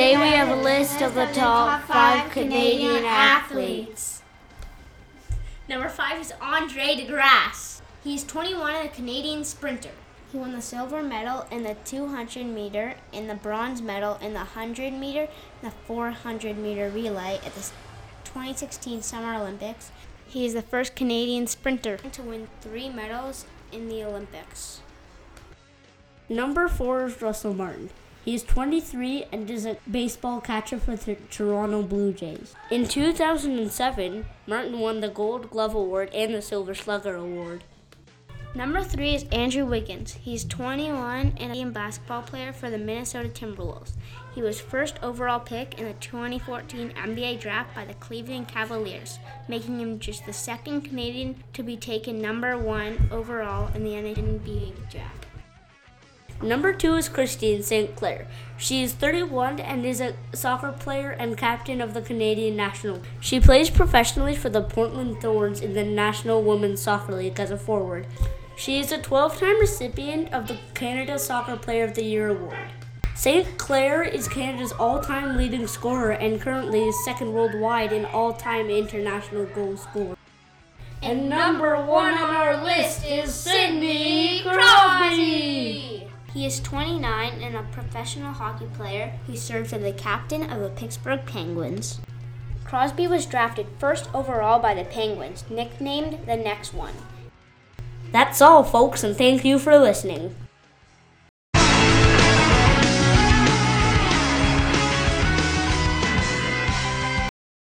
Today we have a list of the top five Canadian athletes. Number five is Andre DeGrasse. He's 21 and a Canadian sprinter. He won the silver medal in the 200 meter and the bronze medal in the 100 meter and the 400 meter relay at the 2016 Summer Olympics. He is the first Canadian sprinter to win three medals in the Olympics. Number four is Russell Martin. He is 23 and is a baseball catcher for the Toronto Blue Jays. In 2007, Martin won the Gold Glove Award and the Silver Slugger Award. Number three is Andrew Wiggins. He's 21 and a basketball player for the Minnesota Timberwolves. He was first overall pick in the 2014 NBA draft by the Cleveland Cavaliers, making him just the second Canadian to be taken number one overall in the NBA draft. Number two is Christine Sinclair. She is 31 and is a soccer player and captain of the Canadian national. She plays professionally for the Portland Thorns in the National Women's Soccer League as a forward. She is a 12 time recipient of the Canada Soccer Player of the Year award. Sinclair is Canada's all time leading scorer and currently is second worldwide in all time international goals scored. And number one on our list is is 29 and a professional hockey player who serves as the captain of the Pittsburgh Penguins. Crosby was drafted first overall by the Penguins, nicknamed the Next One. That's all, folks, and thank you for listening.